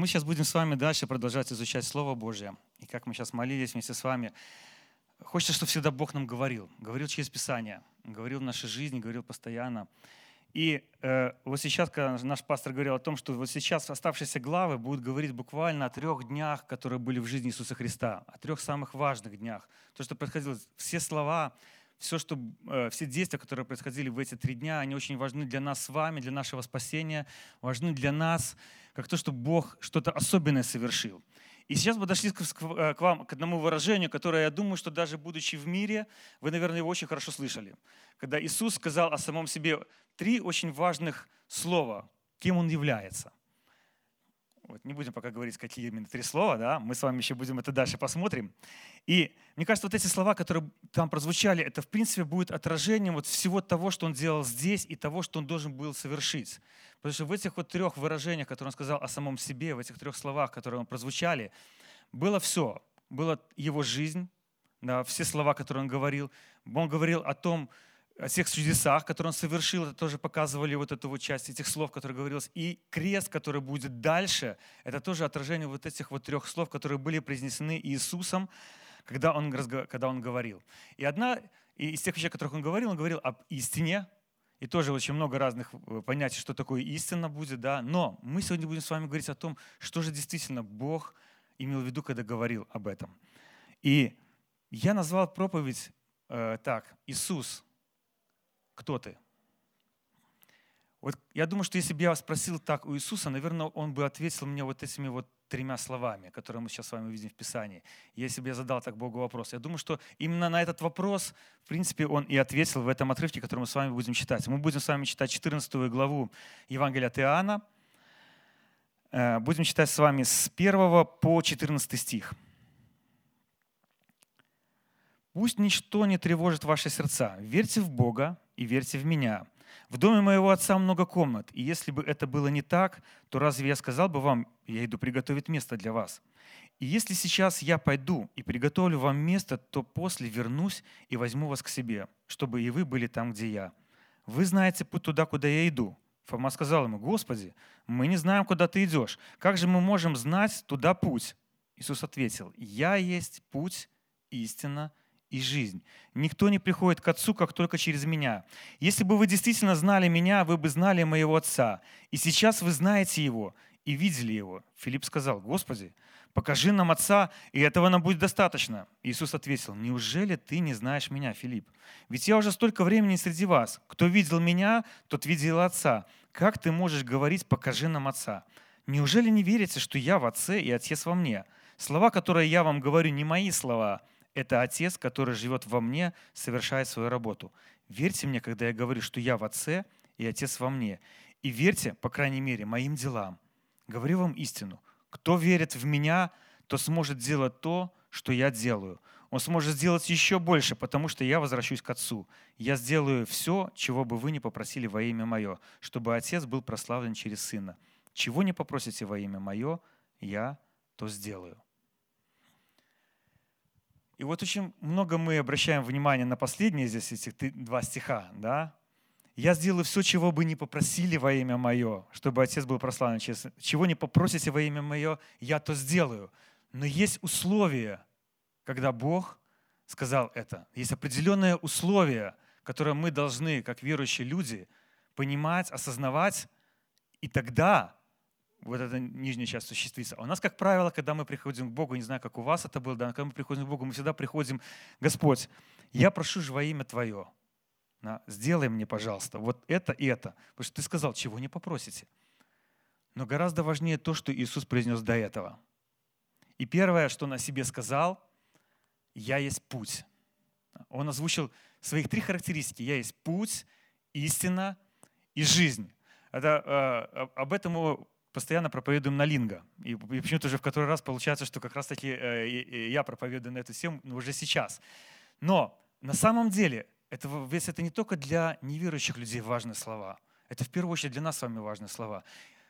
Мы сейчас будем с вами дальше продолжать изучать Слово Божье. И как мы сейчас молились вместе с вами, хочется, чтобы всегда Бог нам говорил. Говорил через Писание, говорил в нашей жизни, говорил постоянно. И э, вот сейчас, когда наш пастор говорил о том, что вот сейчас оставшиеся главы будут говорить буквально о трех днях, которые были в жизни Иисуса Христа, о трех самых важных днях. То, что происходило, все слова, все, что, э, все действия, которые происходили в эти три дня, они очень важны для нас с вами, для нашего спасения, важны для нас, как то, что Бог что-то особенное совершил. И сейчас мы дошли э, к вам к одному выражению, которое, я думаю, что даже будучи в мире, вы, наверное, его очень хорошо слышали. Когда Иисус сказал о самом себе три очень важных слова, кем Он является. Вот, не будем пока говорить, какие именно три слова, да, мы с вами еще будем это дальше посмотрим. И мне кажется, вот эти слова, которые там прозвучали, это в принципе будет отражением вот всего того, что он делал здесь и того, что он должен был совершить. Потому что в этих вот трех выражениях, которые он сказал о самом себе, в этих трех словах, которые он прозвучали, было все. Была его жизнь, да, все слова, которые он говорил. Он говорил о том, о тех чудесах, которые он совершил, это тоже показывали вот эту вот часть этих слов, которые говорилось. И крест, который будет дальше, это тоже отражение вот этих вот трех слов, которые были произнесены Иисусом, когда он, когда он говорил. И одна из тех вещей, о которых он говорил, он говорил об истине, и тоже очень много разных э, понятий, что такое истина будет, да. Но мы сегодня будем с вами говорить о том, что же действительно Бог имел в виду, когда говорил об этом. И я назвал проповедь э, так, Иисус – кто ты? Вот я думаю, что если бы я спросил так у Иисуса, наверное, он бы ответил мне вот этими вот тремя словами, которые мы сейчас с вами видим в Писании. Если бы я задал так Богу вопрос. Я думаю, что именно на этот вопрос, в принципе, он и ответил в этом отрывке, который мы с вами будем читать. Мы будем с вами читать 14 главу Евангелия от Иоанна. Э, будем читать с вами с 1 по 14 стих. «Пусть ничто не тревожит ваши сердца. Верьте в Бога и верьте в меня. В доме моего отца много комнат, и если бы это было не так, то разве я сказал бы вам, я иду приготовить место для вас? И если сейчас я пойду и приготовлю вам место, то после вернусь и возьму вас к себе, чтобы и вы были там, где я. Вы знаете путь туда, куда я иду. Фома сказал ему, Господи, мы не знаем, куда ты идешь. Как же мы можем знать туда путь? Иисус ответил, я есть путь, истина и жизнь. Никто не приходит к Отцу, как только через меня. Если бы вы действительно знали меня, вы бы знали моего Отца. И сейчас вы знаете Его и видели Его. Филипп сказал, Господи, покажи нам Отца, и этого нам будет достаточно. Иисус ответил, неужели ты не знаешь меня, Филипп? Ведь я уже столько времени среди вас. Кто видел меня, тот видел Отца. Как ты можешь говорить, покажи нам Отца? Неужели не верите, что я в Отце и Отец во мне? Слова, которые я вам говорю, не мои слова, это Отец, который живет во мне, совершает свою работу. Верьте мне, когда я говорю, что я в Отце и Отец во мне. И верьте, по крайней мере, моим делам. Говорю вам истину. Кто верит в меня, то сможет делать то, что я делаю. Он сможет сделать еще больше, потому что я возвращусь к Отцу. Я сделаю все, чего бы вы не попросили во имя Мое, чтобы Отец был прославлен через Сына. Чего не попросите во имя Мое, я то сделаю. И вот очень много мы обращаем внимание на последние здесь эти два стиха, да? «Я сделаю все, чего бы не попросили во имя Мое, чтобы Отец был прославлен. Чего не попросите во имя Мое, я то сделаю». Но есть условия, когда Бог сказал это. Есть определенные условия, которые мы должны, как верующие люди, понимать, осознавать, и тогда вот эта нижняя часть осуществится. А у нас, как правило, когда мы приходим к Богу, не знаю, как у вас это было, да, когда мы приходим к Богу, мы всегда приходим, Господь, я прошу же во имя Твое, да, сделай мне, пожалуйста, вот это и это. Потому что Ты сказал, чего не попросите. Но гораздо важнее то, что Иисус произнес до этого. И первое, что Он о себе сказал, «Я есть путь». Он озвучил своих три характеристики. «Я есть путь, истина и жизнь». Это, э, об этом постоянно проповедуем на линго. И, и почему-то уже в который раз получается, что как раз-таки э, я проповедую на эту тему уже сейчас. Но на самом деле это, весь это не только для неверующих людей важные слова. Это в первую очередь для нас с вами важные слова.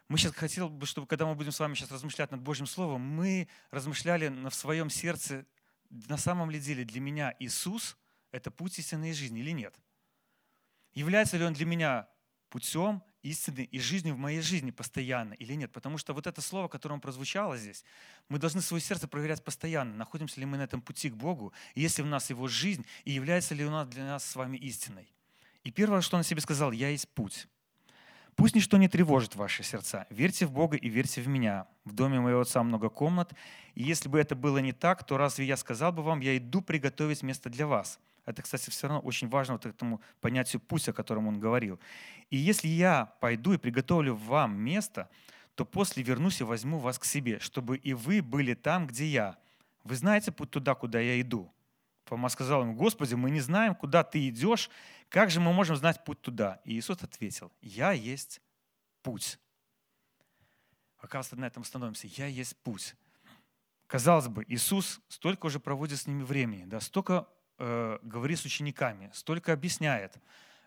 Мы сейчас хотели бы, чтобы когда мы будем с вами сейчас размышлять над Божьим Словом, мы размышляли в своем сердце, на самом ли деле для меня Иисус – это путь истинной жизни или нет? Является ли Он для меня путем, истины и жизнью в моей жизни постоянно или нет. Потому что вот это слово, которое прозвучало здесь, мы должны свое сердце проверять постоянно, находимся ли мы на этом пути к Богу, и есть ли у нас Его жизнь, и является ли у нас для нас с вами истиной. И первое, что он себе сказал, «Я есть путь». Пусть ничто не тревожит ваши сердца. Верьте в Бога и верьте в меня. В доме моего отца много комнат. И если бы это было не так, то разве я сказал бы вам, я иду приготовить место для вас? Это, кстати, все равно очень важно вот этому понятию путь, о котором он говорил. И если я пойду и приготовлю вам место, то после вернусь и возьму вас к себе, чтобы и вы были там, где я. Вы знаете путь туда, куда я иду. Фома сказал ему, Господи, мы не знаем, куда ты идешь, как же мы можем знать путь туда? И Иисус ответил, я есть путь. Оказывается, на этом становимся. Я есть путь. Казалось бы, Иисус столько уже проводит с ними времени, да, столько э, говорит с учениками, столько объясняет.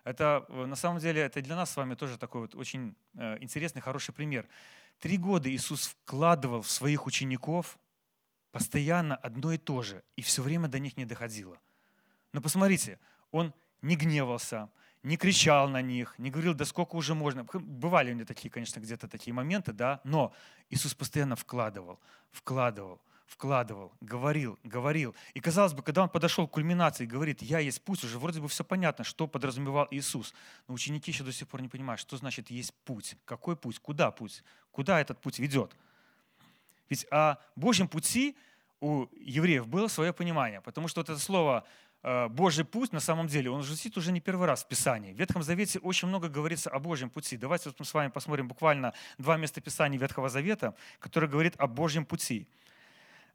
Это э, на самом деле это для нас с вами тоже такой вот очень э, интересный, хороший пример. Три года Иисус вкладывал в своих учеников постоянно одно и то же, и все время до них не доходило. Но посмотрите, он не гневался, не кричал на них, не говорил, да сколько уже можно. Бывали у него такие, конечно, где-то такие моменты, да, но Иисус постоянно вкладывал, вкладывал, вкладывал, говорил, говорил. И казалось бы, когда он подошел к кульминации и говорит, я есть путь, уже вроде бы все понятно, что подразумевал Иисус. Но ученики еще до сих пор не понимают, что значит есть путь. Какой путь? Куда путь? Куда этот путь ведет? Ведь о Божьем пути у евреев было свое понимание, потому что вот это слово э, Божий путь, на самом деле, он звучит уже не первый раз в Писании. В Ветхом Завете очень много говорится о Божьем пути. Давайте вот мы с вами посмотрим буквально два места Писания Ветхого Завета, которые говорят о Божьем пути.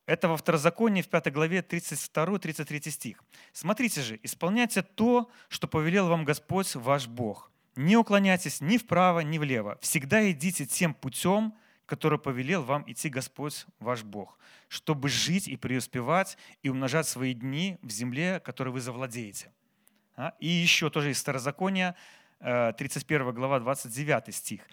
Это во Второзаконии в 5 главе 32-33 стих. «Смотрите же, исполняйте то, что повелел вам Господь ваш Бог. Не уклоняйтесь ни вправо, ни влево. Всегда идите тем путем, который повелел вам идти Господь ваш Бог, чтобы жить и преуспевать и умножать свои дни в земле, которой вы завладеете». А? И еще тоже из Второзакония, 31 э, глава, 29 стих –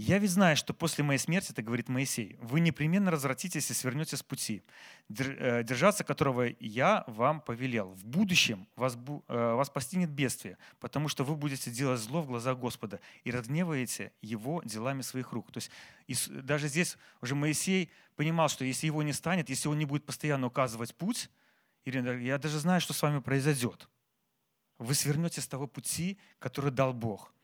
«Я ведь знаю, что после моей смерти, это говорит Моисей, вы непременно развратитесь и свернете с пути, э, держаться которого я вам повелел. В будущем вас, э, вас постигнет бедствие, потому что вы будете делать зло в глазах Господа и разгневаете его делами своих рук». То есть даже здесь уже Моисей понимал, что если его не станет, если он не будет постоянно указывать путь, я даже знаю, что с вами произойдет. Вы свернете с того пути, который дал Бог.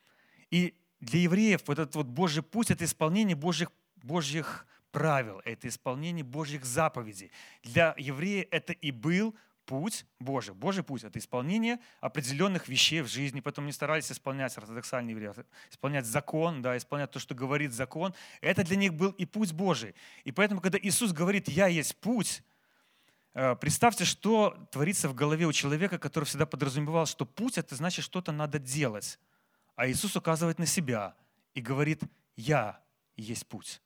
И для евреев вот этот вот Божий путь – это исполнение Божьих, Божьих правил, это исполнение Божьих заповедей. Для еврея это и был путь Божий. Божий путь – это исполнение определенных вещей в жизни. Потом не старались исполнять ортодоксальные евреи, исполнять закон, да, исполнять то, что говорит закон. Это для них был и путь Божий. И поэтому, когда Иисус говорит «Я есть путь», э, Представьте, что творится в голове у человека, который всегда подразумевал, что путь – это значит, что-то надо делать. А Иисус указывает на себя и говорит, я есть путь.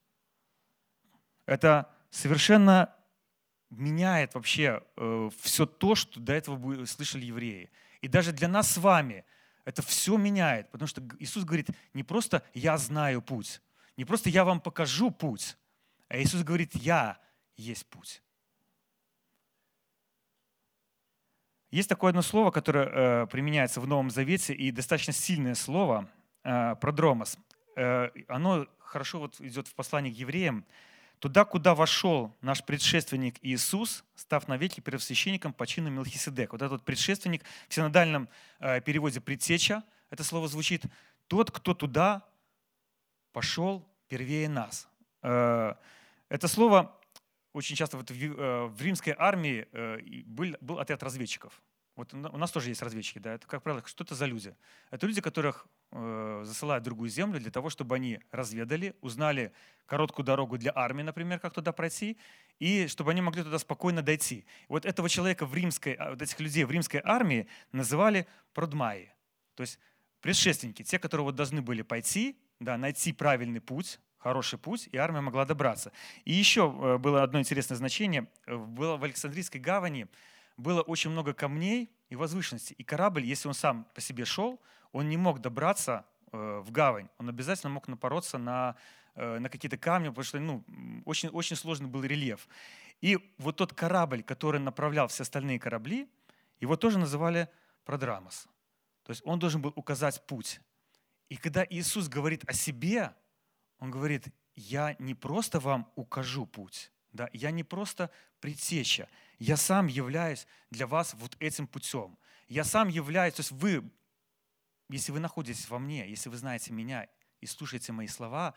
Это совершенно меняет вообще э, все то, что до этого слышали евреи. И даже для нас с вами это все меняет, потому что Иисус говорит, не просто я знаю путь, не просто я вам покажу путь, а Иисус говорит, я есть путь. Есть такое одно слово, которое э, применяется в Новом Завете, и достаточно сильное слово э, продромос. Э, оно хорошо вот идет в послании к евреям. «Туда, куда вошел наш предшественник Иисус, став навеки первосвященником по чину Мелхиседек». Вот этот предшественник в синодальном э, переводе «предтеча», это слово звучит «тот, кто туда пошел первее нас». Э, это слово очень часто вот в, э, в римской армии э, был, был отряд разведчиков. Вот у нас тоже есть разведчики, да, это, как правило, что это за люди? Это люди, которых э, засылают в другую землю для того, чтобы они разведали, узнали короткую дорогу для армии, например, как туда пройти, и чтобы они могли туда спокойно дойти. Вот этого человека в римской, а, вот этих людей в римской армии называли продмаи, то есть предшественники, те, которые вот должны были пойти, да, найти правильный путь, хороший путь, и армия могла добраться. И еще э, было одно интересное значение. Было в Александрийской гавани было очень много камней и возвышенностей. И корабль, если он сам по себе шел, он не мог добраться э, в гавань. Он обязательно мог напороться на, э, на какие-то камни, потому что ну, очень, очень сложный был рельеф. И вот тот корабль, который направлял все остальные корабли, его тоже называли Продрамос. То есть он должен был указать путь. И когда Иисус говорит о себе, Он говорит, я не просто вам укажу путь, да, я не просто предтеча, я сам являюсь для вас вот этим путем. Я сам являюсь, то есть вы, если вы находитесь во мне, если вы знаете меня и слушаете мои слова,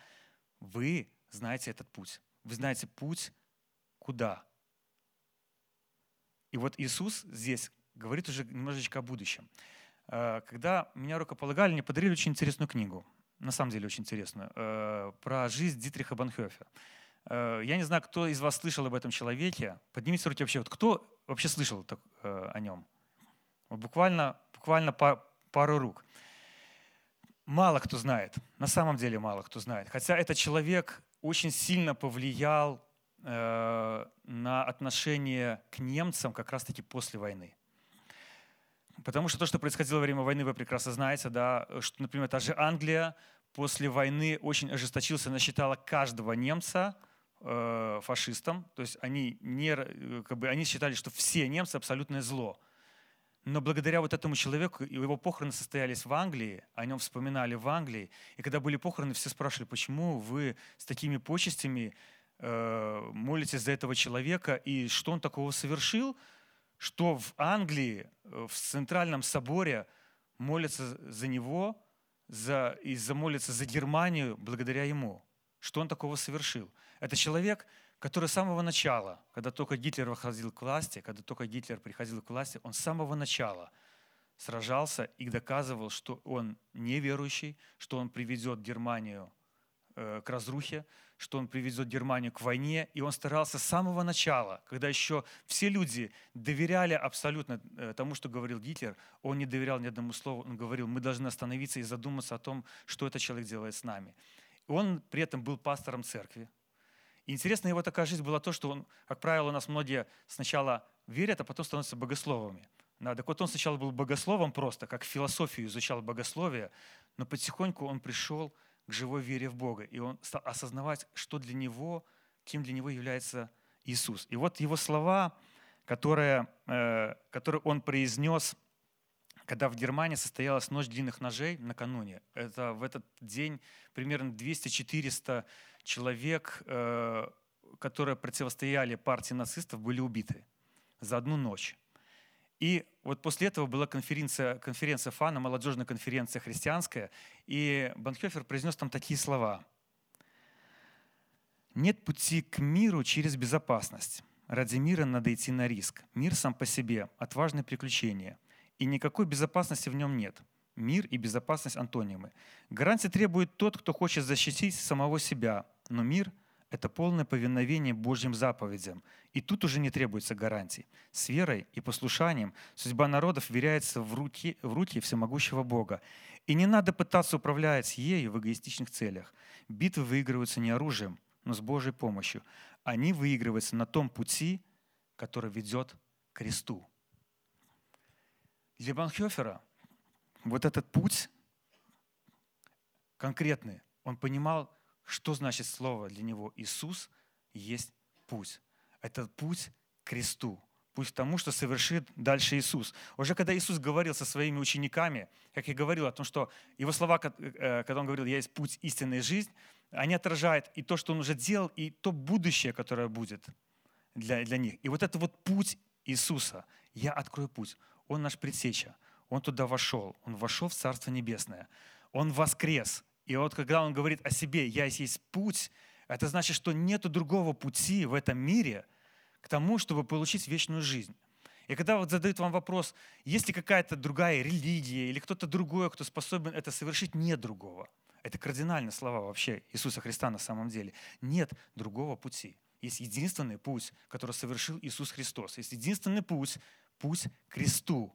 вы знаете этот путь. Вы знаете путь куда. И вот Иисус здесь говорит уже немножечко о будущем. Э, когда меня рукополагали, мне подарили очень интересную книгу, на самом деле очень интересную, э, про жизнь Дитриха Банхёфа. Э, я не знаю, кто из вас слышал об этом человеке. Поднимите руки вообще. Вот кто вообще слышал о нем? Буквально, буквально пару рук. Мало кто знает, на самом деле мало кто знает. Хотя этот человек очень сильно повлиял на отношение к немцам как раз-таки после войны. Потому что то, что происходило во время войны, вы прекрасно знаете, да, что, например, та же Англия после войны очень ожесточился, она считала каждого немца э, фашистом. То есть они, не, э, как бы, они считали, что все немцы абсолютное зло. Но благодаря вот этому человеку, его похороны состоялись в Англии, о нем вспоминали в Англии. И когда были похороны, все спрашивали, почему вы с такими почестями э, молитесь за этого человека, и что он такого совершил, что в Англии, э, в Центральном соборе молятся за него за, и замолятся за Германию благодаря ему. Что он такого совершил? Это человек, который с самого начала, когда только Гитлер выходил к власти, когда только Гитлер приходил к власти, он с самого начала сражался и доказывал, что он неверующий, что он приведет Германию э, к разрухе, что он приведет Германию к войне, и он старался с самого начала, когда еще все люди доверяли абсолютно э, тому, что говорил Гитлер, он не доверял ни одному слову, он говорил, мы должны остановиться и задуматься о том, что этот человек делает с нами. Он при этом был пастором церкви. И интересно его такая жизнь была то, что он, как правило, у нас многие сначала верят, а потом становятся богословами. Да, так вот он сначала был богословом просто, как философию изучал богословие, но потихоньку он пришел к живой вере в Бога. И он стал осознавать, что для него, кем для него является Иисус. И вот его слова, которые, э, которые он произнес, когда в Германии состоялась ночь длинных ножей накануне. Это в этот день примерно 200-400 человек, э, которые противостояли партии нацистов, были убиты за одну ночь. И вот после этого была конференция, конференция ФАНа, молодежная конференция христианская, и Банхёфер произнес там такие слова. «Нет пути к миру через безопасность. Ради мира надо идти на риск. Мир сам по себе – отважное приключение. И никакой безопасности в нем нет. Мир и безопасность – антонимы. Гарантии требует тот, кто хочет защитить самого себя, но мир это полное повиновение Божьим заповедям. И тут уже не требуется гарантий. С верой и послушанием судьба народов веряется в руки, в руки всемогущего Бога. И не надо пытаться управлять ею в эгоистичных целях. Битвы выигрываются не оружием, но с Божьей помощью. Они выигрываются на том пути, который ведет к кресту. Для Банхёфера вот этот путь конкретный, он понимал, что значит слово для него Иисус есть путь. Это путь к кресту, путь к тому, что совершит дальше Иисус. Уже когда Иисус говорил со своими учениками, как я говорил о том, что его слова, э, когда он говорил, я есть путь, истинная жизнь, они отражают и то, что он уже делал, и то будущее, которое будет для, для них. И вот это вот путь Иисуса, я открою путь, он наш предсеча, он туда вошел, он вошел в Царство Небесное, он воскрес, и вот когда он говорит о себе, я есть путь, это значит, что нет другого пути в этом мире к тому, чтобы получить вечную жизнь. И когда вот задают вам вопрос, есть ли какая-то другая религия или кто-то другой, кто способен это совершить, нет другого. Это кардинальные слова вообще Иисуса Христа на самом деле. Нет другого пути. Есть единственный путь, который совершил Иисус Христос. Есть единственный путь, путь к кресту.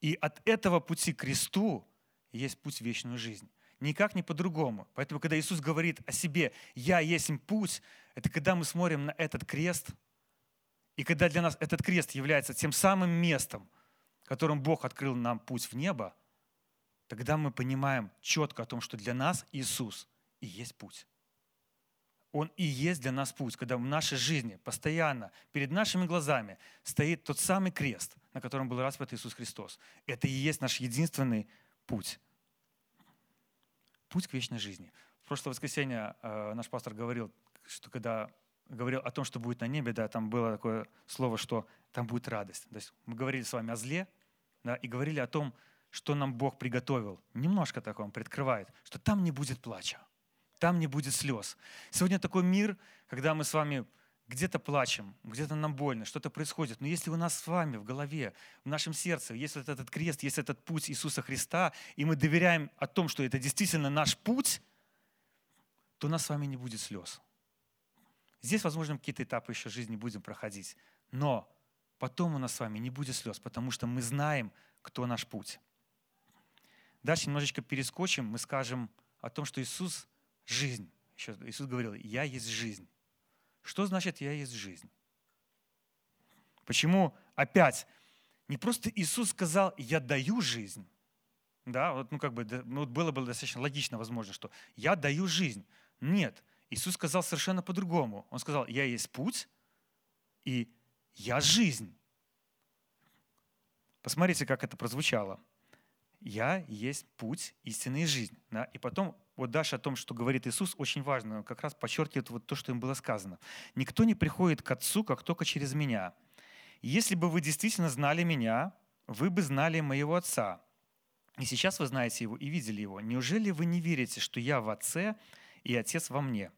И от этого пути к кресту есть путь в вечную жизнь. Никак не по-другому. Поэтому, когда Иисус говорит о себе, «Я есть путь», это когда мы смотрим на этот крест, и когда для нас этот крест является тем самым местом, которым Бог открыл нам путь в небо, тогда мы понимаем четко о том, что для нас Иисус и есть путь. Он и есть для нас путь, когда в нашей жизни постоянно перед нашими глазами стоит тот самый крест, на котором был распят Иисус Христос. Это и есть наш единственный путь. Путь к вечной жизни. В прошлое воскресенье э, наш пастор говорил, что когда говорил о том, что будет на небе, да, там было такое слово, что там будет радость. То есть мы говорили с вами о зле, да, и говорили о том, что нам Бог приготовил. Немножко так он предкрывает, что там не будет плача, там не будет слез. Сегодня такой мир, когда мы с вами где-то плачем, где-то нам больно, что-то происходит. Но если у нас с вами в голове, в нашем сердце есть вот этот крест, есть этот путь Иисуса Христа, и мы доверяем о том, что это действительно наш путь, то у нас с вами не будет слез. Здесь, возможно, какие-то этапы еще жизни будем проходить. Но потом у нас с вами не будет слез, потому что мы знаем, кто наш путь. Дальше немножечко перескочим, мы скажем о том, что Иисус – жизнь. Еще Иисус говорил, «Я есть жизнь». Что значит «я есть жизнь»? Почему опять не просто Иисус сказал «я даю жизнь», да, вот, ну, как бы, ну, было бы достаточно логично, возможно, что «я даю жизнь». Нет, Иисус сказал совершенно по-другому. Он сказал «я есть путь, и я жизнь». Посмотрите, как это прозвучало. «Я есть путь, истинная и жизнь». Да? И потом вот дальше о том, что говорит Иисус, очень важно. Как раз подчеркивает вот то, что им было сказано. «Никто не приходит к Отцу, как только через Меня. Если бы вы действительно знали Меня, вы бы знали Моего Отца. И сейчас вы знаете Его и видели Его. Неужели вы не верите, что Я в Отце и Отец во мне?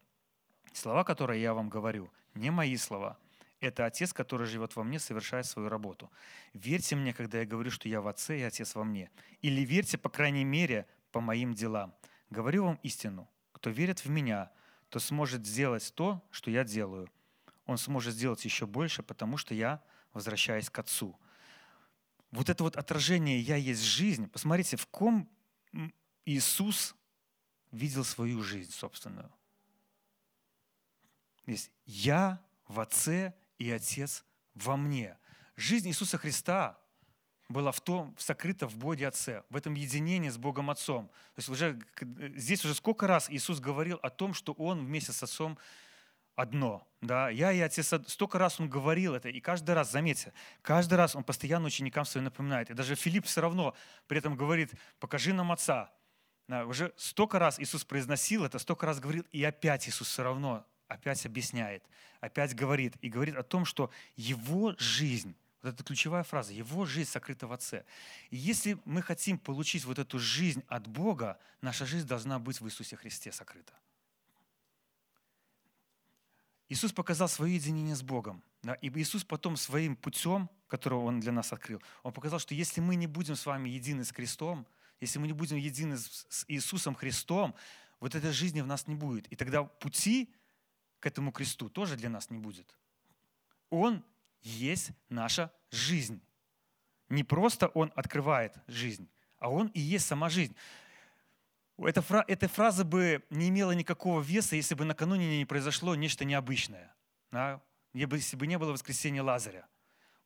Слова, которые я вам говорю, не мои слова. Это Отец, который живет во мне, совершает свою работу. Верьте мне, когда я говорю, что я в Отце и Отец во мне. Или верьте, по крайней мере, по моим делам. Говорю вам истину. Кто верит в меня, то сможет сделать то, что я делаю. Он сможет сделать еще больше, потому что я возвращаюсь к Отцу. Вот это вот отражение «я есть жизнь», посмотрите, в ком Иисус видел свою жизнь собственную. Здесь «я в Отце и Отец во мне». Жизнь Иисуса Христа была в том, сокрыта в Боге Отце, в этом единении с Богом Отцом. То есть уже, здесь уже сколько раз Иисус говорил о том, что Он вместе с Отцом одно. Да? Я и Отец, столько раз Он говорил это, и каждый раз, заметьте, каждый раз Он постоянно ученикам своим напоминает. И даже Филипп все равно при этом говорит, покажи нам Отца. Да, уже столько раз Иисус произносил это, столько раз говорил, и опять Иисус все равно опять объясняет, опять говорит, и говорит о том, что Его жизнь, эта ключевая фраза, его жизнь сокрыта в Отце. И если мы хотим получить вот эту жизнь от Бога, наша жизнь должна быть в Иисусе Христе сокрыта. Иисус показал свое единение с Богом. Да? И Иисус потом своим путем, которого Он для нас открыл, Он показал, что если мы не будем с вами едины с Христом, если мы не будем едины с Иисусом Христом, вот этой жизни в нас не будет. И тогда пути к этому кресту тоже для нас не будет. Он есть наша жизнь. Не просто Он открывает жизнь, а Он и есть сама жизнь. Эта, фра, эта фраза бы не имела никакого веса, если бы накануне не произошло нечто необычное. Да? Если бы не было воскресения Лазаря.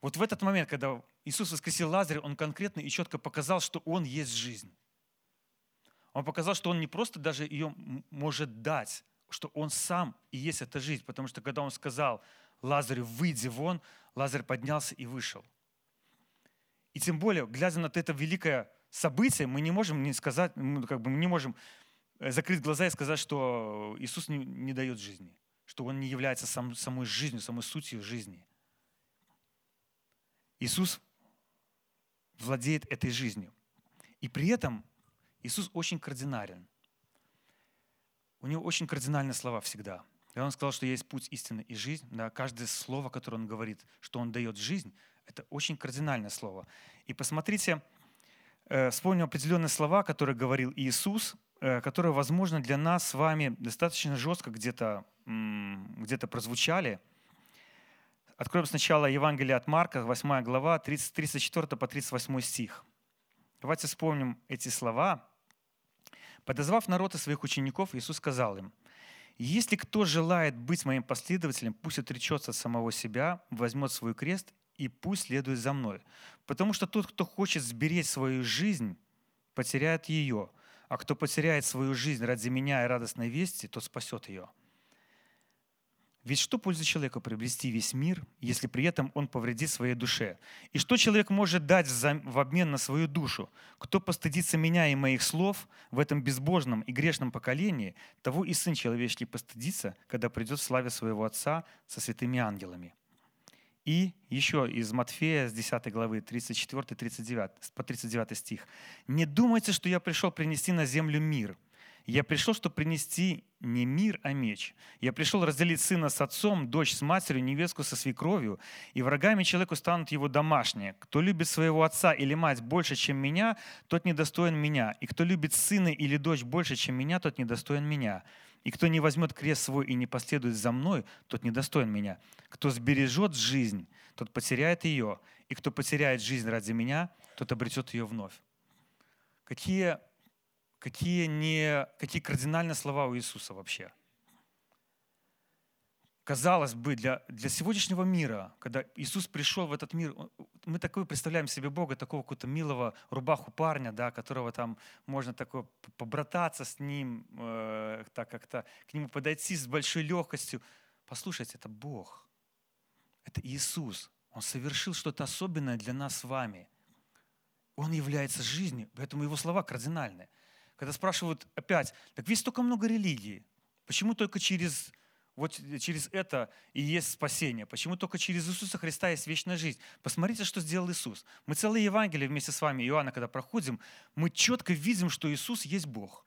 Вот в этот момент, когда Иисус воскресил Лазаря, Он конкретно и четко показал, что Он есть жизнь. Он показал, что Он не просто даже ее может дать, что Он сам и есть эта жизнь. Потому что когда Он сказал Лазарю, выйди вон, Лазарь поднялся и вышел. И тем более, глядя на это великое событие, мы не можем не сказать, как бы, мы не можем э, закрыть глаза и сказать, что Иисус не, не дает жизни, что Он не является сам, самой жизнью, самой сутью жизни. Иисус владеет этой жизнью. И при этом Иисус очень кардинален. У него очень кардинальные слова всегда. И он сказал, что есть путь истины и жизнь. Да, каждое слово, которое он говорит, что он дает жизнь, это очень кардинальное слово. И посмотрите, э, вспомним определенные слова, которые говорил Иисус, э, которые, возможно, для нас с вами достаточно жестко где-то где прозвучали. Откроем сначала Евангелие от Марка, 8 глава, 30, 34 по 38 стих. Давайте вспомним эти слова. «Подозвав народ и своих учеников, Иисус сказал им, если кто желает быть моим последователем, пусть отречется от самого себя, возьмет свой крест и пусть следует за мной. Потому что тот, кто хочет сберечь свою жизнь, потеряет ее, а кто потеряет свою жизнь ради меня и радостной вести, тот спасет ее. Ведь что пользует человеку приобрести весь мир, если при этом он повредит своей душе? И что человек может дать в обмен на свою душу? Кто постыдится меня и моих слов в этом безбожном и грешном поколении, того и Сын Человеческий постыдится, когда придет в славе своего Отца со святыми ангелами. И еще из Матфея, с 10 главы, 34-39, по 39 стих. «Не думайте, что я пришел принести на землю мир – я пришел, чтобы принести не мир, а меч. Я пришел разделить сына с отцом, дочь с матерью, невестку со свекровью, и врагами человеку станут его домашние. Кто любит своего отца или мать больше, чем меня, тот недостоин меня. И кто любит сына или дочь больше, чем меня, тот недостоин меня. И кто не возьмет крест свой и не последует за мной, тот недостоин меня. Кто сбережет жизнь, тот потеряет ее. И кто потеряет жизнь ради меня, тот обретет ее вновь. Какие какие, не, какие кардинальные слова у Иисуса вообще. Казалось бы, для, для сегодняшнего мира, когда Иисус пришел в этот мир, мы такой представляем себе Бога, такого какого-то милого рубаху парня, да, которого там можно такое побрататься с ним, э, так как-то к нему подойти с большой легкостью. Послушайте, это Бог. Это Иисус. Он совершил что-то особенное для нас с вами. Он является жизнью, поэтому его слова кардинальные – когда спрашивают опять, так ведь столько много религий, почему только через, вот, через это и есть спасение? Почему только через Иисуса Христа есть вечная жизнь? Посмотрите, что сделал Иисус. Мы целые Евангелие вместе с вами, Иоанна, когда проходим, мы четко видим, что Иисус есть Бог.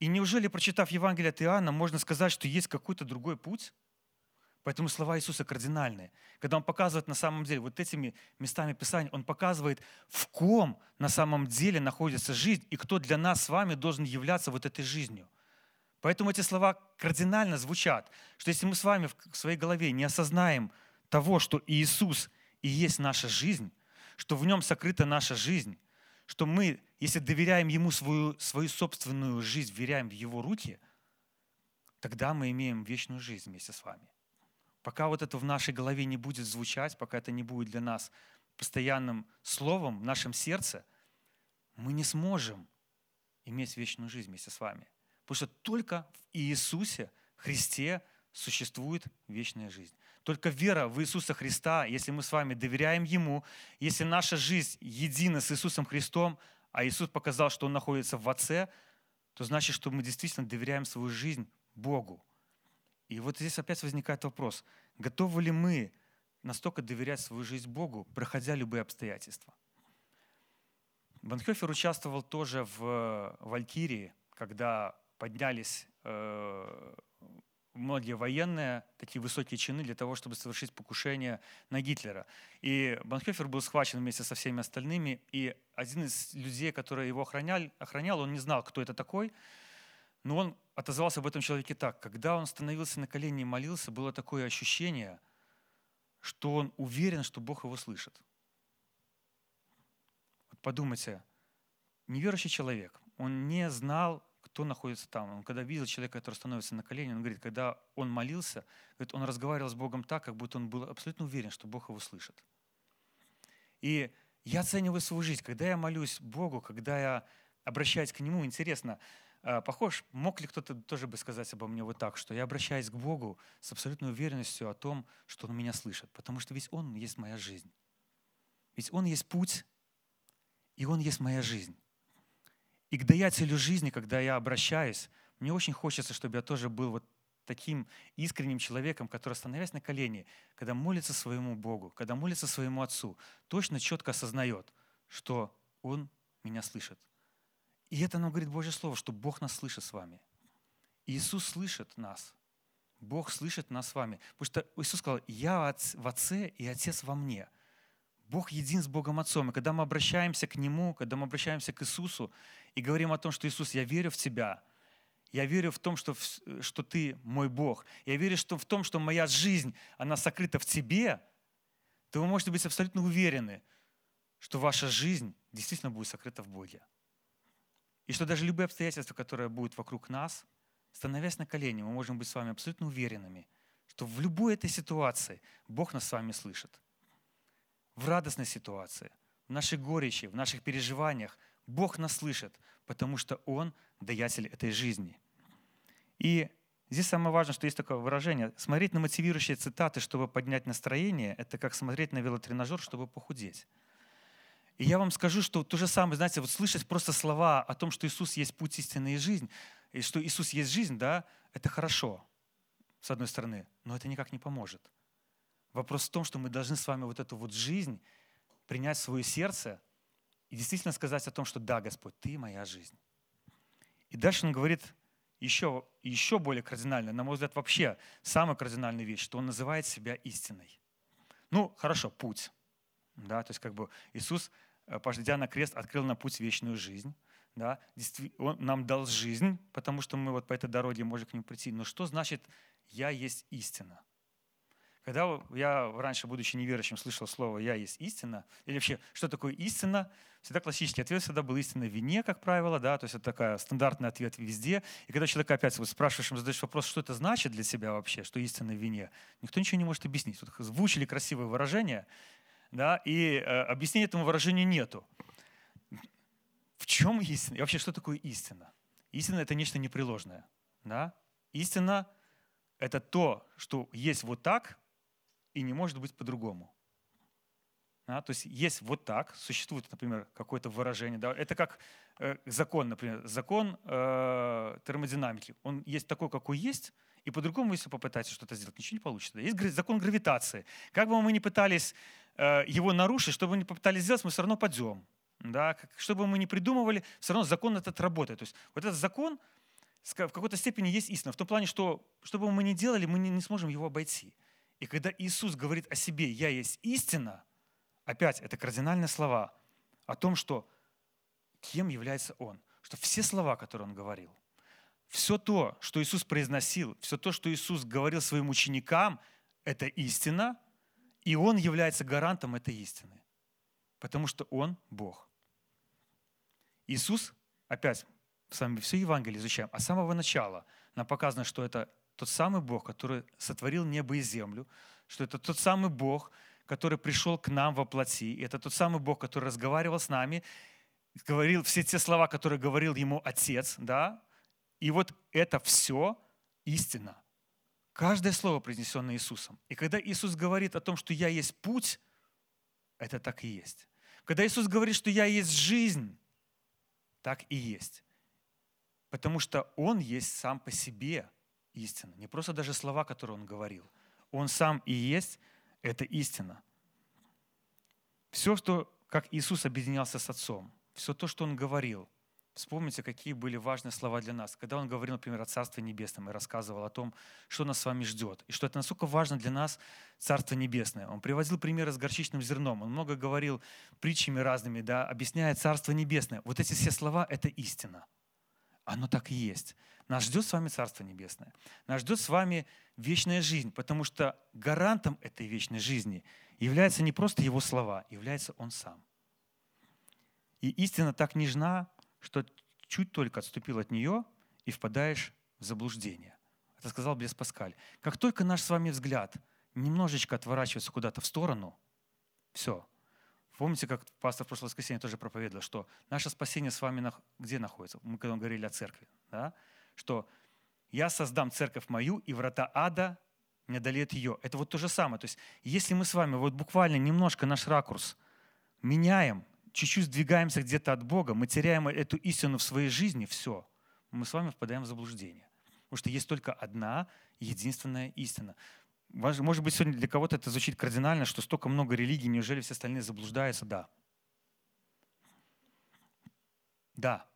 И неужели, прочитав Евангелие от Иоанна, можно сказать, что есть какой-то другой путь? Поэтому слова Иисуса кардинальные. Когда Он показывает на самом деле, вот этими местами Писания, Он показывает, в ком на самом деле находится жизнь и кто для нас с вами должен являться вот этой жизнью. Поэтому эти слова кардинально звучат, что если мы с вами в своей голове не осознаем того, что Иисус и есть наша жизнь, что в Нем сокрыта наша жизнь, что мы, если доверяем Ему свою, свою собственную жизнь, веряем в Его руки, тогда мы имеем вечную жизнь вместе с вами. Пока вот это в нашей голове не будет звучать, пока это не будет для нас постоянным словом в нашем сердце, мы не сможем иметь вечную жизнь вместе с вами. Потому что только в Иисусе, Христе, существует вечная жизнь. Только вера в Иисуса Христа, если мы с вами доверяем Ему, если наша жизнь едина с Иисусом Христом, а Иисус показал, что Он находится в Отце, то значит, что мы действительно доверяем свою жизнь Богу. И вот здесь опять возникает вопрос, готовы ли мы настолько доверять свою жизнь Богу, проходя любые обстоятельства? Банхёфер участвовал тоже в Валькирии, когда поднялись э, многие военные, такие высокие чины для того, чтобы совершить покушение на Гитлера. И Банхёфер был схвачен вместе со всеми остальными, и один из людей, который его охранял, охранял он не знал, кто это такой, но он отозвался об этом человеке так. Когда он становился на колени и молился, было такое ощущение, что он уверен, что Бог его слышит. Вот подумайте, неверующий человек, он не знал, кто находится там. Он когда видел человека, который становится на колени, он говорит, когда он молился, говорит, он разговаривал с Богом так, как будто он был абсолютно уверен, что Бог его слышит. И я оцениваю свою жизнь. Когда я молюсь Богу, когда я обращаюсь к Нему, интересно, похож, мог ли кто-то тоже бы сказать обо мне вот так, что я обращаюсь к Богу с абсолютной уверенностью о том, что Он меня слышит, потому что ведь Он есть моя жизнь. Ведь Он есть путь, и Он есть моя жизнь. И к даятелю жизни, когда я обращаюсь, мне очень хочется, чтобы я тоже был вот таким искренним человеком, который, становясь на колени, когда молится своему Богу, когда молится своему Отцу, точно четко осознает, что Он меня слышит. И это нам говорит Божье Слово, что Бог нас слышит с вами. Иисус слышит нас. Бог слышит нас с вами. Потому что Иисус сказал, я в Отце и Отец во мне. Бог един с Богом Отцом. И когда мы обращаемся к Нему, когда мы обращаемся к Иисусу и говорим о том, что Иисус, я верю в Тебя, я верю в том, что, что Ты мой Бог, я верю что в том, что моя жизнь, она сокрыта в Тебе, то вы можете быть абсолютно уверены, что ваша жизнь действительно будет сокрыта в Боге. И что даже любые обстоятельства, которые будут вокруг нас, становясь на колени, мы можем быть с вами абсолютно уверенными, что в любой этой ситуации Бог нас с вами слышит. В радостной ситуации, в нашей горечи, в наших переживаниях Бог нас слышит, потому что Он даятель этой жизни. И Здесь самое важное, что есть такое выражение. Смотреть на мотивирующие цитаты, чтобы поднять настроение, это как смотреть на велотренажер, чтобы похудеть. И я вам скажу, что то же самое, знаете, вот слышать просто слова о том, что Иисус есть путь истины и жизнь, и что Иисус есть жизнь, да, это хорошо, с одной стороны, но это никак не поможет. Вопрос в том, что мы должны с вами вот эту вот жизнь принять в свое сердце и действительно сказать о том, что да, Господь, Ты моя жизнь. И дальше он говорит еще, еще более кардинально, на мой взгляд, вообще самая кардинальная вещь, что он называет себя истиной. Ну, хорошо, путь. Да, то есть как бы Иисус, э, пойдя на крест, открыл на путь вечную жизнь. Да, он нам дал жизнь, потому что мы вот по этой дороге можем к нему прийти. Но что значит «я есть истина»? Когда я раньше, будучи неверующим, слышал слово «я есть истина», или вообще, что такое истина, всегда классический ответ всегда был истина в вине, как правило, да, то есть это такой стандартный ответ везде. И когда человек опять вот спрашиваешь, ему задаешь вопрос, что это значит для себя вообще, что истина в вине, никто ничего не может объяснить. Тут звучили красивые выражения, да, и э, объяснения этому выражению нету. В чем истина? И вообще, что такое истина? Истина — это нечто непреложное. Да? Истина — это то, что есть вот так, и не может быть по-другому. Да, то есть есть вот так, существует, например, какое-то выражение. Да, это как э, закон, например, закон э, термодинамики. Он есть такой, какой есть, и по-другому, если попытаться что-то сделать, ничего не получится. Есть закон гравитации. Как бы мы ни пытались его нарушить, что бы мы ни попытались сделать, мы все равно падем. Да? Что бы мы ни придумывали, все равно закон этот работает. То есть вот этот закон в какой-то степени есть истина. В том плане, что что бы мы ни делали, мы не, не сможем его обойти. И когда Иисус говорит о себе «Я есть истина», опять это кардинальные слова о том, что кем является Он. Что все слова, которые Он говорил, все то, что Иисус произносил, все то, что Иисус говорил своим ученикам, это истина, и Он является гарантом этой истины. Потому что Он Бог. Иисус, опять, с вами все Евангелие изучаем, а с самого начала нам показано, что это тот самый Бог, который сотворил небо и землю, что это тот самый Бог, который пришел к нам во плоти, и это тот самый Бог, который разговаривал с нами, говорил все те слова, которые говорил ему Отец, да, и вот это все истина. Каждое слово, произнесенное Иисусом. И когда Иисус говорит о том, что я есть путь, это так и есть. Когда Иисус говорит, что я есть жизнь, так и есть. Потому что Он есть сам по себе истина. Не просто даже слова, которые он говорил. Он сам и есть, это истина. Все, что, как Иисус объединялся с Отцом, все то, что Он говорил, вспомните, какие были важные слова для нас. Когда Он говорил, например, о Царстве Небесном и рассказывал о том, что нас с вами ждет, и что это насколько важно для нас Царство Небесное. Он приводил примеры с горчичным зерном, Он много говорил притчами разными, да, объясняя Царство Небесное. Вот эти все слова — это истина. Оно так и есть. Нас ждет с вами Царство Небесное. Нас ждет с вами вечная жизнь, потому что гарантом этой вечной жизни является не просто Его слова, является Он сам. И истина так нежна, что чуть только отступил от нее и впадаешь в заблуждение. Это сказал Блес Паскаль. Как только наш с вами взгляд немножечко отворачивается куда-то в сторону, все. Помните, как пастор в прошлое воскресенье тоже проповедовал, что наше спасение с вами где находится? Мы когда говорили о церкви. Да? что я создам церковь мою, и врата ада не одолеют ее. Это вот то же самое. То есть если мы с вами вот буквально немножко наш ракурс меняем, чуть-чуть сдвигаемся где-то от Бога, мы теряем эту истину в своей жизни, все, мы с вами впадаем в заблуждение. Потому что есть только одна единственная истина. Может быть, сегодня для кого-то это звучит кардинально, что столько много религий, неужели все остальные заблуждаются? Да. Да.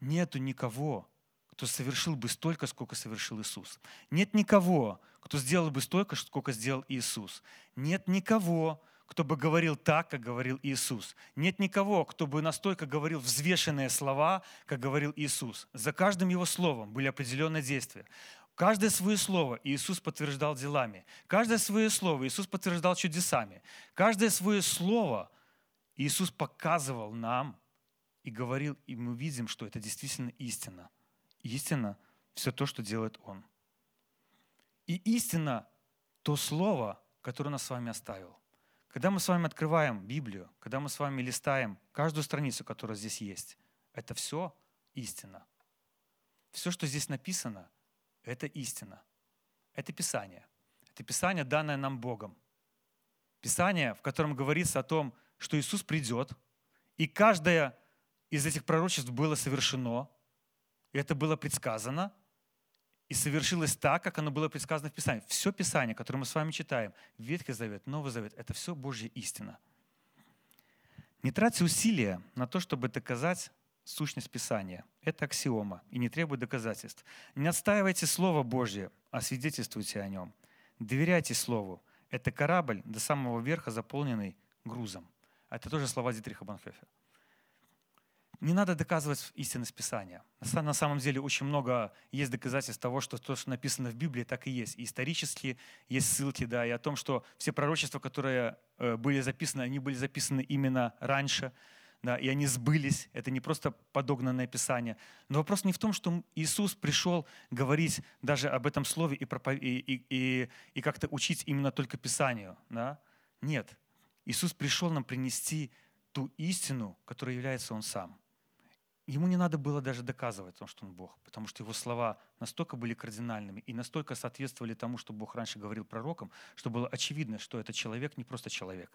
Нету никого, кто совершил бы столько, сколько совершил Иисус. Нет никого, кто сделал бы столько, сколько сделал Иисус. Нет никого, кто бы говорил так, как говорил Иисус. Нет никого, кто бы настолько говорил взвешенные слова, как говорил Иисус. За каждым его словом были определенные действия. Каждое свое слово Иисус подтверждал делами. Каждое свое слово Иисус подтверждал чудесами. Каждое свое слово Иисус показывал нам и говорил, и мы видим, что это действительно истина истина – все то, что делает Он. И истина – то слово, которое Он нас с вами оставил. Когда мы с вами открываем Библию, когда мы с вами листаем каждую страницу, которая здесь есть, это все истина. Все, что здесь написано, это истина. Это Писание. Это Писание, данное нам Богом. Писание, в котором говорится о том, что Иисус придет, и каждое из этих пророчеств было совершено, и это было предсказано, и совершилось так, как оно было предсказано в Писании. Все Писание, которое мы с вами читаем, Ветхий Завет, Новый Завет, это все Божья истина. Не тратьте усилия на то, чтобы доказать сущность Писания. Это аксиома и не требует доказательств. Не отстаивайте Слово Божье, а свидетельствуйте о нем. Доверяйте Слову. Это корабль до самого верха, заполненный грузом. Это тоже слова Дитриха Банхёфа. Не надо доказывать истинность Писания. На самом деле очень много есть доказательств того, что то, что написано в Библии, так и есть. И исторически есть ссылки, да, и о том, что все пророчества, которые э, были записаны, они были записаны именно раньше, да, и они сбылись. Это не просто подогнанное Писание. Но вопрос не в том, что Иисус пришел говорить даже об этом слове и, пропов... и, и, и, и как-то учить именно только Писанию. Да? Нет. Иисус пришел нам принести ту истину, которая является Он сам. Ему не надо было даже доказывать, том, что он Бог, потому что его слова настолько были кардинальными и настолько соответствовали тому, что Бог раньше говорил пророкам, что было очевидно, что этот человек не просто человек,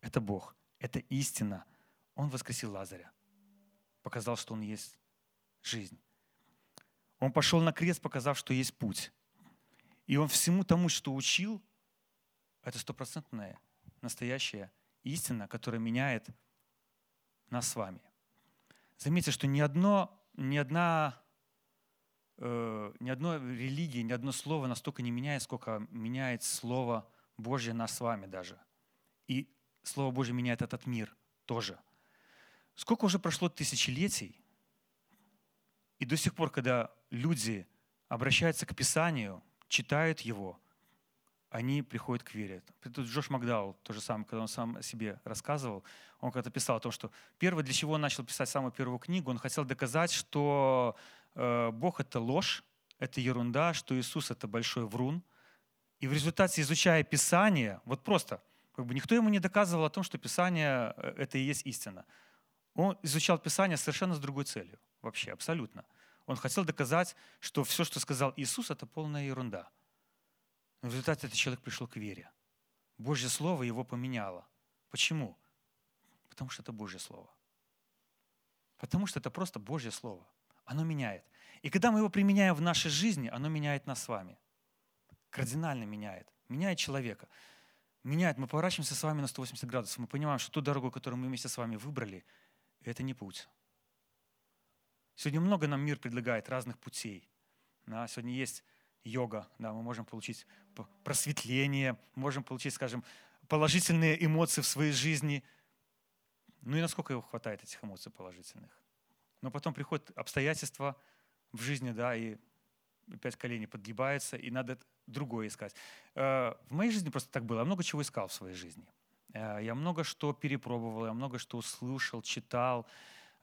это Бог, это истина – он воскресил Лазаря, показал, что он есть жизнь. Он пошел на крест, показав, что есть путь. И он всему тому, что учил, это стопроцентная, настоящая истина, которая меняет нас с вами. Заметьте, что ни, одно, ни, одна, э, ни одно религия, ни одно слово настолько не меняет, сколько меняет Слово Божье нас с вами даже. И Слово Божье меняет этот мир тоже – Сколько уже прошло тысячелетий, и до сих пор, когда люди обращаются к Писанию, читают его, они приходят к вере. Тут Джош Макдауэлл, то же самое, когда он сам о себе рассказывал, он когда-то писал о том, что первое, для чего он начал писать самую первую книгу, он хотел доказать, что э, Бог — это ложь, это ерунда, что Иисус — это большой врун. И в результате, изучая Писание, вот просто, как бы никто ему не доказывал о том, что Писание э, — это и есть истина. Он изучал Писание совершенно с другой целью. Вообще, абсолютно. Он хотел доказать, что все, что сказал Иисус, это полная ерунда. Но в результате этот человек пришел к вере. Божье Слово его поменяло. Почему? Потому что это Божье Слово. Потому что это просто Божье Слово. Оно меняет. И когда мы его применяем в нашей жизни, оно меняет нас с вами. Кардинально меняет. Меняет человека. Меняет. Мы поворачиваемся с вами на 180 градусов. Мы понимаем, что ту дорогу, которую мы вместе с вами выбрали, это не путь. Сегодня много нам мир предлагает разных путей. Сегодня есть йога, да, мы можем получить просветление, можем получить, скажем, положительные эмоции в своей жизни. Ну и насколько его хватает, этих эмоций положительных. Но потом приходят обстоятельства в жизни, да, и опять колени подгибаются, и надо другое искать. Э, в моей жизни просто так было. Я много чего искал в своей жизни. Э, я много что перепробовал, я много что услышал, читал.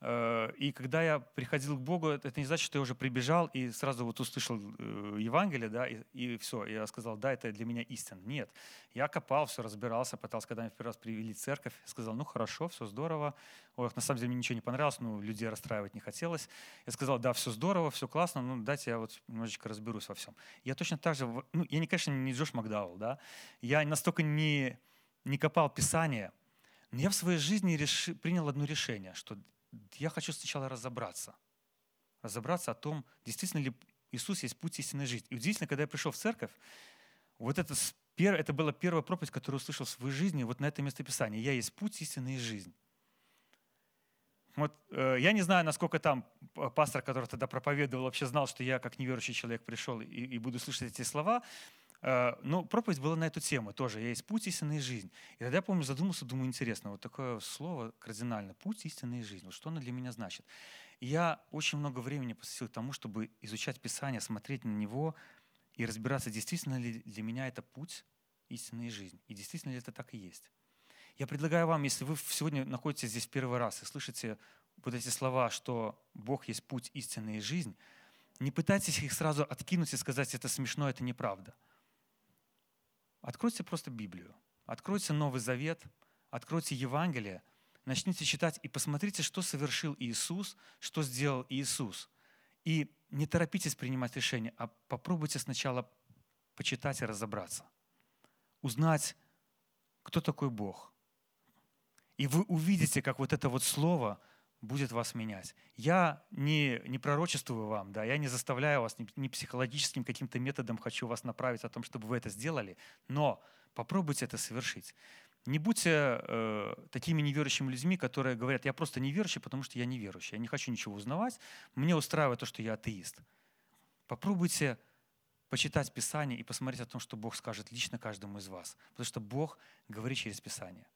Э, и когда я приходил к Богу, это не значит, что я уже прибежал и сразу вот услышал э, Евангелие, да, и, и все, я сказал, да, это для меня истина. Нет, я копал, все разбирался, пытался, когда меня в первый раз привели церковь, сказал, ну хорошо, все здорово. Ой, на самом деле мне ничего не понравилось, ну, людей расстраивать не хотелось. Я сказал, да, все здорово, все классно, ну, дайте я вот немножечко разберусь во всем. Я точно так же, ну, я, не, конечно, не Джош Макдауэлл, да, я настолько не не копал Писание, но я в своей жизни реши, принял одно решение, что я хочу сначала разобраться. Разобраться о том, действительно ли Иисус есть путь истинной жизни. И удивительно, когда я пришел в церковь, вот это, это была первая проповедь, которую услышал в своей жизни, вот на это местописание. «Я есть путь, истинная жизнь». Вот, э, я не знаю, насколько там пастор, который тогда проповедовал, вообще знал, что я как неверующий человек пришел и, и буду слышать эти слова, Э, но проповедь была на эту тему тоже. «Я есть путь, истинная жизнь». И тогда я помню, задумался, думаю, интересно, вот такое слово кардинально. Путь, истинная жизнь. Вот что оно для меня значит? И я очень много времени посвятил тому, чтобы изучать Писание, смотреть на него и разбираться, действительно ли для меня это путь, истинная жизнь. И действительно ли это так и есть. Я предлагаю вам, если вы сегодня находитесь здесь первый раз и слышите вот эти слова, что Бог есть путь, истинная жизнь, не пытайтесь их сразу откинуть и сказать, это смешно, это неправда – Откройте просто Библию, откройте Новый Завет, откройте Евангелие, начните читать и посмотрите, что совершил Иисус, что сделал Иисус. И не торопитесь принимать решение, а попробуйте сначала почитать и разобраться. Узнать, кто такой Бог. И вы увидите, как вот это вот слово будет вас менять. Я не, не пророчествую вам, да, я не заставляю вас, не, не психологическим каким-то методом хочу вас направить о том, чтобы вы это сделали, но попробуйте это совершить. Не будьте э, такими неверующими людьми, которые говорят, я просто неверующий, потому что я неверующий, я не хочу ничего узнавать, мне устраивает то, что я атеист. Попробуйте почитать Писание и посмотреть о том, что Бог скажет лично каждому из вас. Потому что Бог говорит через Писание.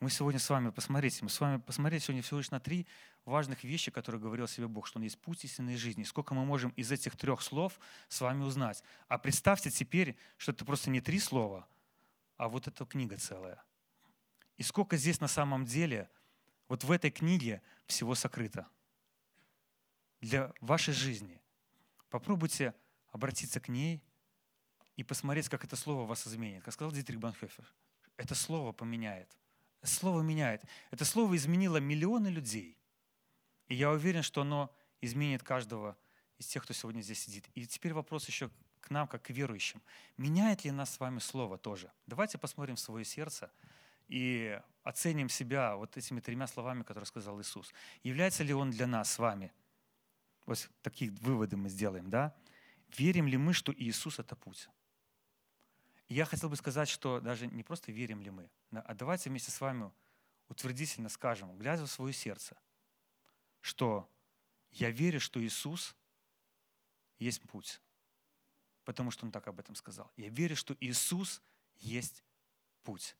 Мы сегодня с вами, посмотрите, мы с вами посмотрели сегодня всего лишь на три важных вещи, которые говорил себе Бог, что Он есть путь истинной жизни. сколько мы можем из этих трех слов с вами узнать. А представьте теперь, что это просто не три слова, а вот эта книга целая. И сколько здесь на самом деле, вот в этой книге всего сокрыто для вашей жизни. Попробуйте обратиться к ней и посмотреть, как это слово вас изменит. Как сказал Дитрих Банхёфер, это слово поменяет. Слово меняет. Это слово изменило миллионы людей. И я уверен, что оно изменит каждого из тех, кто сегодня здесь сидит. И теперь вопрос еще к нам, как к верующим. Меняет ли нас с вами слово тоже? Давайте посмотрим в свое сердце и оценим себя вот этими тремя словами, которые сказал Иисус. Является ли Он для нас с вами? Вот такие выводы мы сделаем, да? Верим ли мы, что Иисус — это путь? я хотел бы сказать, что даже не просто верим ли мы, а давайте вместе с вами утвердительно скажем, глядя в свое сердце, что я верю, что Иисус есть путь, потому что Он так об этом сказал. Я верю, что Иисус есть путь.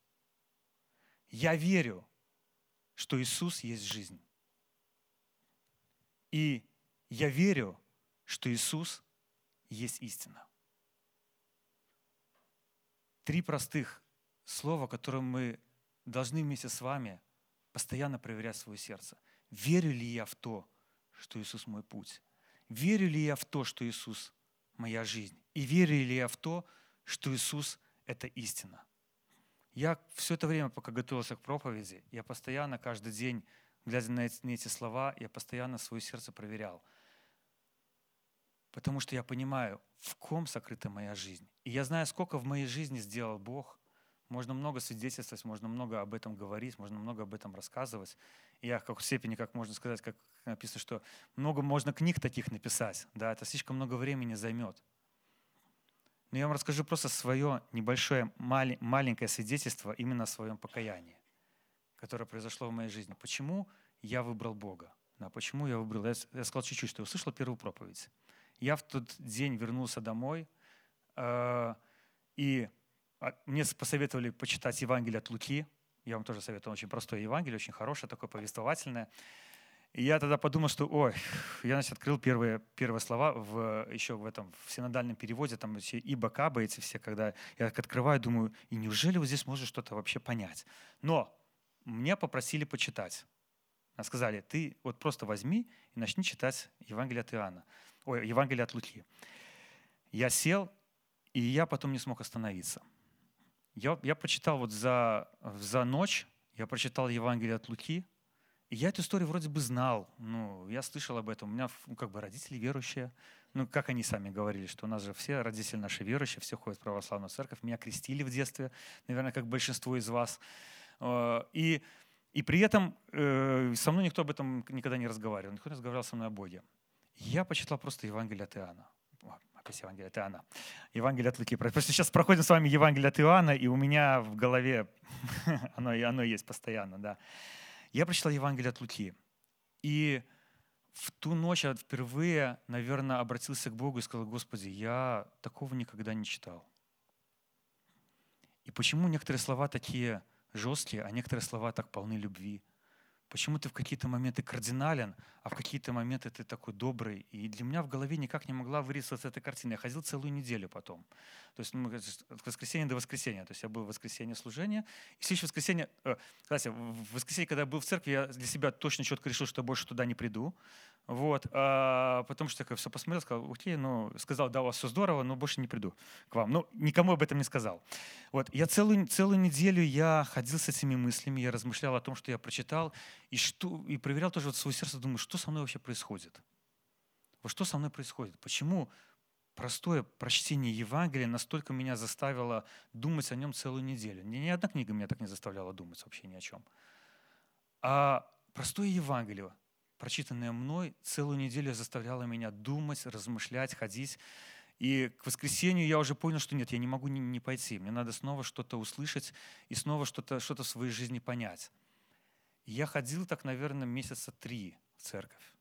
Я верю, что Иисус есть жизнь. И я верю, что Иисус есть истина. Три простых слова, которые мы должны вместе с вами постоянно проверять свое сердце. Верю ли я в то, что Иисус мой путь? Верю ли я в то, что Иисус моя жизнь? И верю ли я в то, что Иисус – это истина? Я все это время, пока готовился к проповеди, я постоянно, каждый день, глядя на эти, на эти слова, я постоянно свое сердце проверял – Потому что я понимаю, в ком сокрыта моя жизнь. И я знаю, сколько в моей жизни сделал Бог. Можно много свидетельствовать, можно много об этом говорить, можно много об этом рассказывать. Я в степени, как можно сказать, как написано, что много можно книг таких написать. Да, это слишком много времени займет. Но я вам расскажу просто свое небольшое, маленькое свидетельство именно о своем покаянии, которое произошло в моей жизни. Почему я выбрал Бога? Да, почему я выбрал? Я, я сказал чуть-чуть, что я услышал первую проповедь. Я в тот день вернулся домой, э, и а, мне посоветовали почитать Евангелие от Луки. Я вам тоже советую, очень простое Евангелие, очень хорошее, такое повествовательное. И я тогда подумал, что, ой, я, значит, открыл первые, первые слова в, еще в этом, в синодальном переводе, там все ибо, каба, эти все, когда я так открываю, думаю, и неужели вот здесь можно что-то вообще понять? Но мне попросили почитать. Сказали, ты вот просто возьми и начни читать Евангелие от Иоанна ой, Евангелие от Луки. Я сел, и я потом не смог остановиться. Я, я прочитал вот за, за ночь, я прочитал Евангелие от Луки, и я эту историю вроде бы знал, ну, я слышал об этом. У меня ну, как бы родители верующие, ну, как они сами говорили, что у нас же все родители наши верующие, все ходят в православную церковь. Меня крестили в детстве, наверное, как большинство из вас. Э, и, и при этом э, со мной никто об этом никогда не разговаривал. Никто не разговаривал со мной о Боге. Я почитал просто Евангелие от Иоанна. Опять Евангелие от Иоанна. Евангелие от Луки. Просто сейчас проходим с вами Евангелие от Иоанна, и у меня в голове оно, оно есть постоянно. Да. Я прочитал Евангелие от Луки. И в ту ночь я впервые, наверное, обратился к Богу и сказал, Господи, я такого никогда не читал. И почему некоторые слова такие жесткие, а некоторые слова так полны любви? Почему ты в какие-то моменты кардинален, а в какие-то моменты ты такой добрый? И для меня в голове никак не могла вырисоваться эта картина. Я ходил целую неделю потом. То есть ну, от воскресенья до воскресенья. То есть я был в воскресенье служения. И следующее воскресенье, э, кстати, в воскресенье, когда я был в церкви, я для себя точно четко решил, что больше туда не приду. Вот, а потом что я все посмотрел, сказал, окей, ну, сказал, да, у вас все здорово, но больше не приду к вам. Ну, никому об этом не сказал. Вот, я целую, целую неделю я ходил с этими мыслями, я размышлял о том, что я прочитал, и, что, и проверял тоже вот свое сердце, думаю, что со мной вообще происходит. Вот что со мной происходит? Почему простое прочтение Евангелия настолько меня заставило думать о нем целую неделю? Ни, ни одна книга меня так не заставляла думать вообще ни о чем. А простое Евангелие, прочитанное мной, целую неделю заставляло меня думать, размышлять, ходить. И к воскресенью я уже понял, что нет, я не могу не, пойти. Мне надо снова что-то услышать и снова что-то что в своей жизни понять. я ходил так, наверное, месяца три в церковь.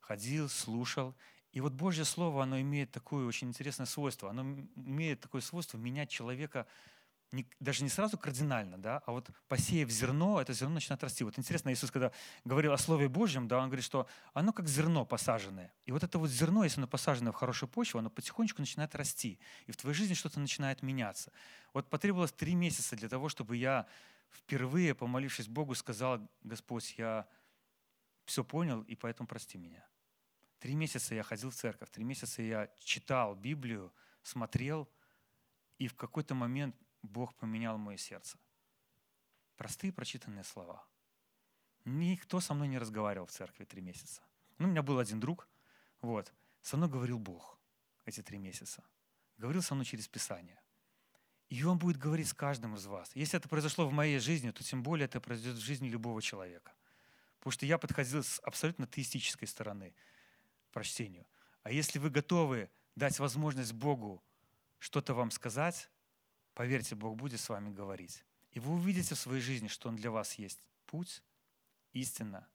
Ходил, слушал. И вот Божье Слово, оно имеет такое очень интересное свойство. Оно имеет такое свойство менять человека не, даже не сразу кардинально, да, а вот посеяв зерно, это зерно начинает расти. Вот интересно, Иисус, когда говорил о Слове Божьем, да, Он говорит, что оно как зерно посаженное. И вот это вот зерно, если оно посажено в хорошую почву, оно потихонечку начинает расти. И в твоей жизни что-то начинает меняться. Вот потребовалось три месяца для того, чтобы я впервые, помолившись Богу, сказал, Господь, я все понял, и поэтому прости меня. Три месяца я ходил в церковь, три месяца я читал Библию, смотрел, и в какой-то момент Бог поменял мое сердце. Простые прочитанные слова. Никто со мной не разговаривал в церкви три месяца. Ну, у меня был один друг, вот, со мной говорил Бог эти три месяца. Говорил со мной через Писание. И Он будет говорить с каждым из вас. Если это произошло в моей жизни, то тем более это произойдет в жизни любого человека. Потому что я подходил с абсолютно теистической стороны прочтению. А если вы готовы дать возможность Богу что-то вам сказать, Поверьте, Бог будет с вами говорить. И вы увидите в своей жизни, что Он для вас есть путь, истина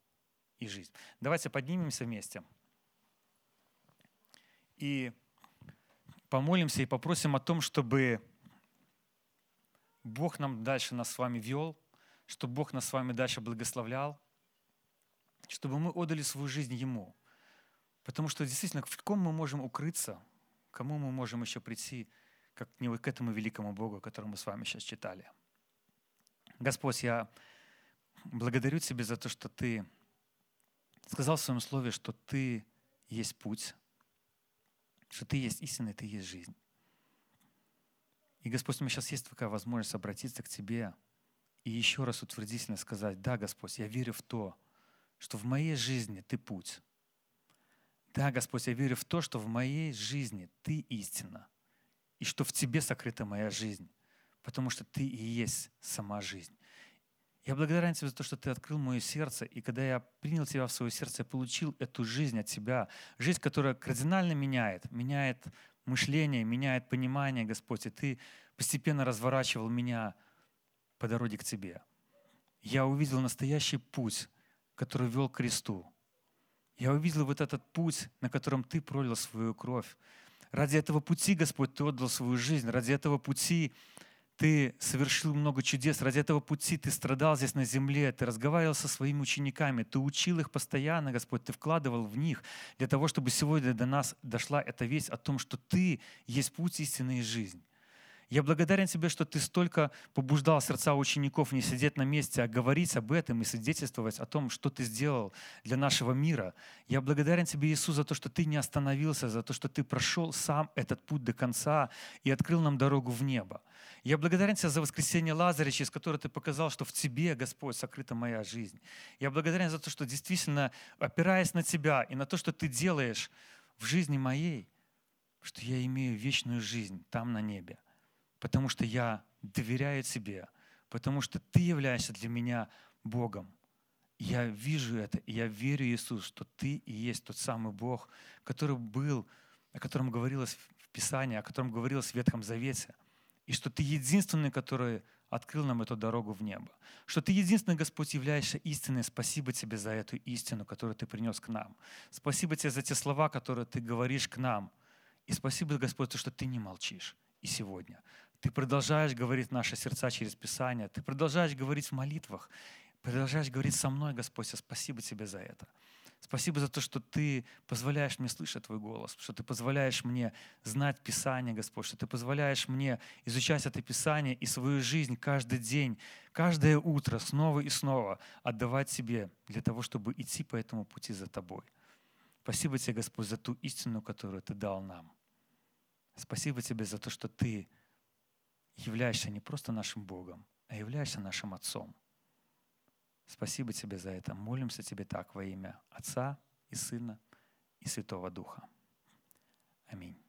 и жизнь. Давайте поднимемся вместе и помолимся и попросим о том, чтобы Бог нам дальше нас с вами вел, чтобы Бог нас с вами дальше благословлял, чтобы мы отдали свою жизнь Ему. Потому что действительно, в ком мы можем укрыться, кому мы можем еще прийти – как к этому великому Богу, о котором мы с вами сейчас читали. Господь, я благодарю Тебя за то, что Ты сказал в Своем Слове, что Ты есть путь, что Ты есть истина, и Ты есть жизнь. И, Господь, у меня сейчас есть такая возможность обратиться к Тебе и еще раз утвердительно сказать, да, Господь, я верю в то, что в моей жизни Ты путь. Да, Господь, я верю в то, что в моей жизни Ты истина и что в Тебе сокрыта моя жизнь, потому что Ты и есть сама жизнь. Я благодарен Тебе за то, что Ты открыл мое сердце, и когда я принял Тебя в свое сердце, я получил эту жизнь от Тебя, жизнь, которая кардинально меняет, меняет мышление, меняет понимание, Господь, и Ты постепенно разворачивал меня по дороге к Тебе. Я увидел настоящий путь, который вел к кресту. Я увидел вот этот путь, на котором Ты пролил свою кровь, Ради этого пути, Господь, Ты отдал свою жизнь. Ради этого пути Ты совершил много чудес. Ради этого пути Ты страдал здесь на земле. Ты разговаривал со своими учениками. Ты учил их постоянно, Господь. Ты вкладывал в них для того, чтобы сегодня до нас дошла эта весть о том, что Ты есть путь истины и жизнь. Я благодарен Тебе, что Ты столько побуждал сердца учеников не сидеть на месте, а говорить об этом и свидетельствовать о том, что Ты сделал для нашего мира. Я благодарен Тебе, Иисус, за то, что Ты не остановился, за то, что Ты прошел сам этот путь до конца и открыл нам дорогу в небо. Я благодарен Тебе за воскресение Лазаря, через которое Ты показал, что в Тебе, Господь, сокрыта моя жизнь. Я благодарен за то, что действительно, опираясь на Тебя и на то, что Ты делаешь в жизни моей, что я имею вечную жизнь там на небе потому что я доверяю Тебе, потому что Ты являешься для меня Богом. Я вижу это, и я верю, Иисус, что Ты и есть тот самый Бог, который был, о котором говорилось в Писании, о котором говорилось в Ветхом Завете, и что Ты единственный, который открыл нам эту дорогу в небо. Что Ты единственный, Господь, являешься истиной. Спасибо Тебе за эту истину, которую Ты принес к нам. Спасибо Тебе за те слова, которые Ты говоришь к нам. И спасибо, Господь, что Ты не молчишь и сегодня. Ты продолжаешь говорить в наши сердца через Писание. Ты продолжаешь говорить в молитвах. Продолжаешь говорить со мной, Господь. Я спасибо Тебе за это. Спасибо за то, что Ты позволяешь мне слышать Твой голос, что Ты позволяешь мне знать Писание, Господь, что Ты позволяешь мне изучать это Писание и свою жизнь каждый день, каждое утро снова и снова отдавать Тебе для того, чтобы идти по этому пути за Тобой. Спасибо Тебе, Господь, за ту истину, которую Ты дал нам. Спасибо Тебе за то, что Ты являешься не просто нашим Богом, а являешься нашим Отцом. Спасибо Тебе за это. Молимся Тебе так во имя Отца и Сына и Святого Духа. Аминь.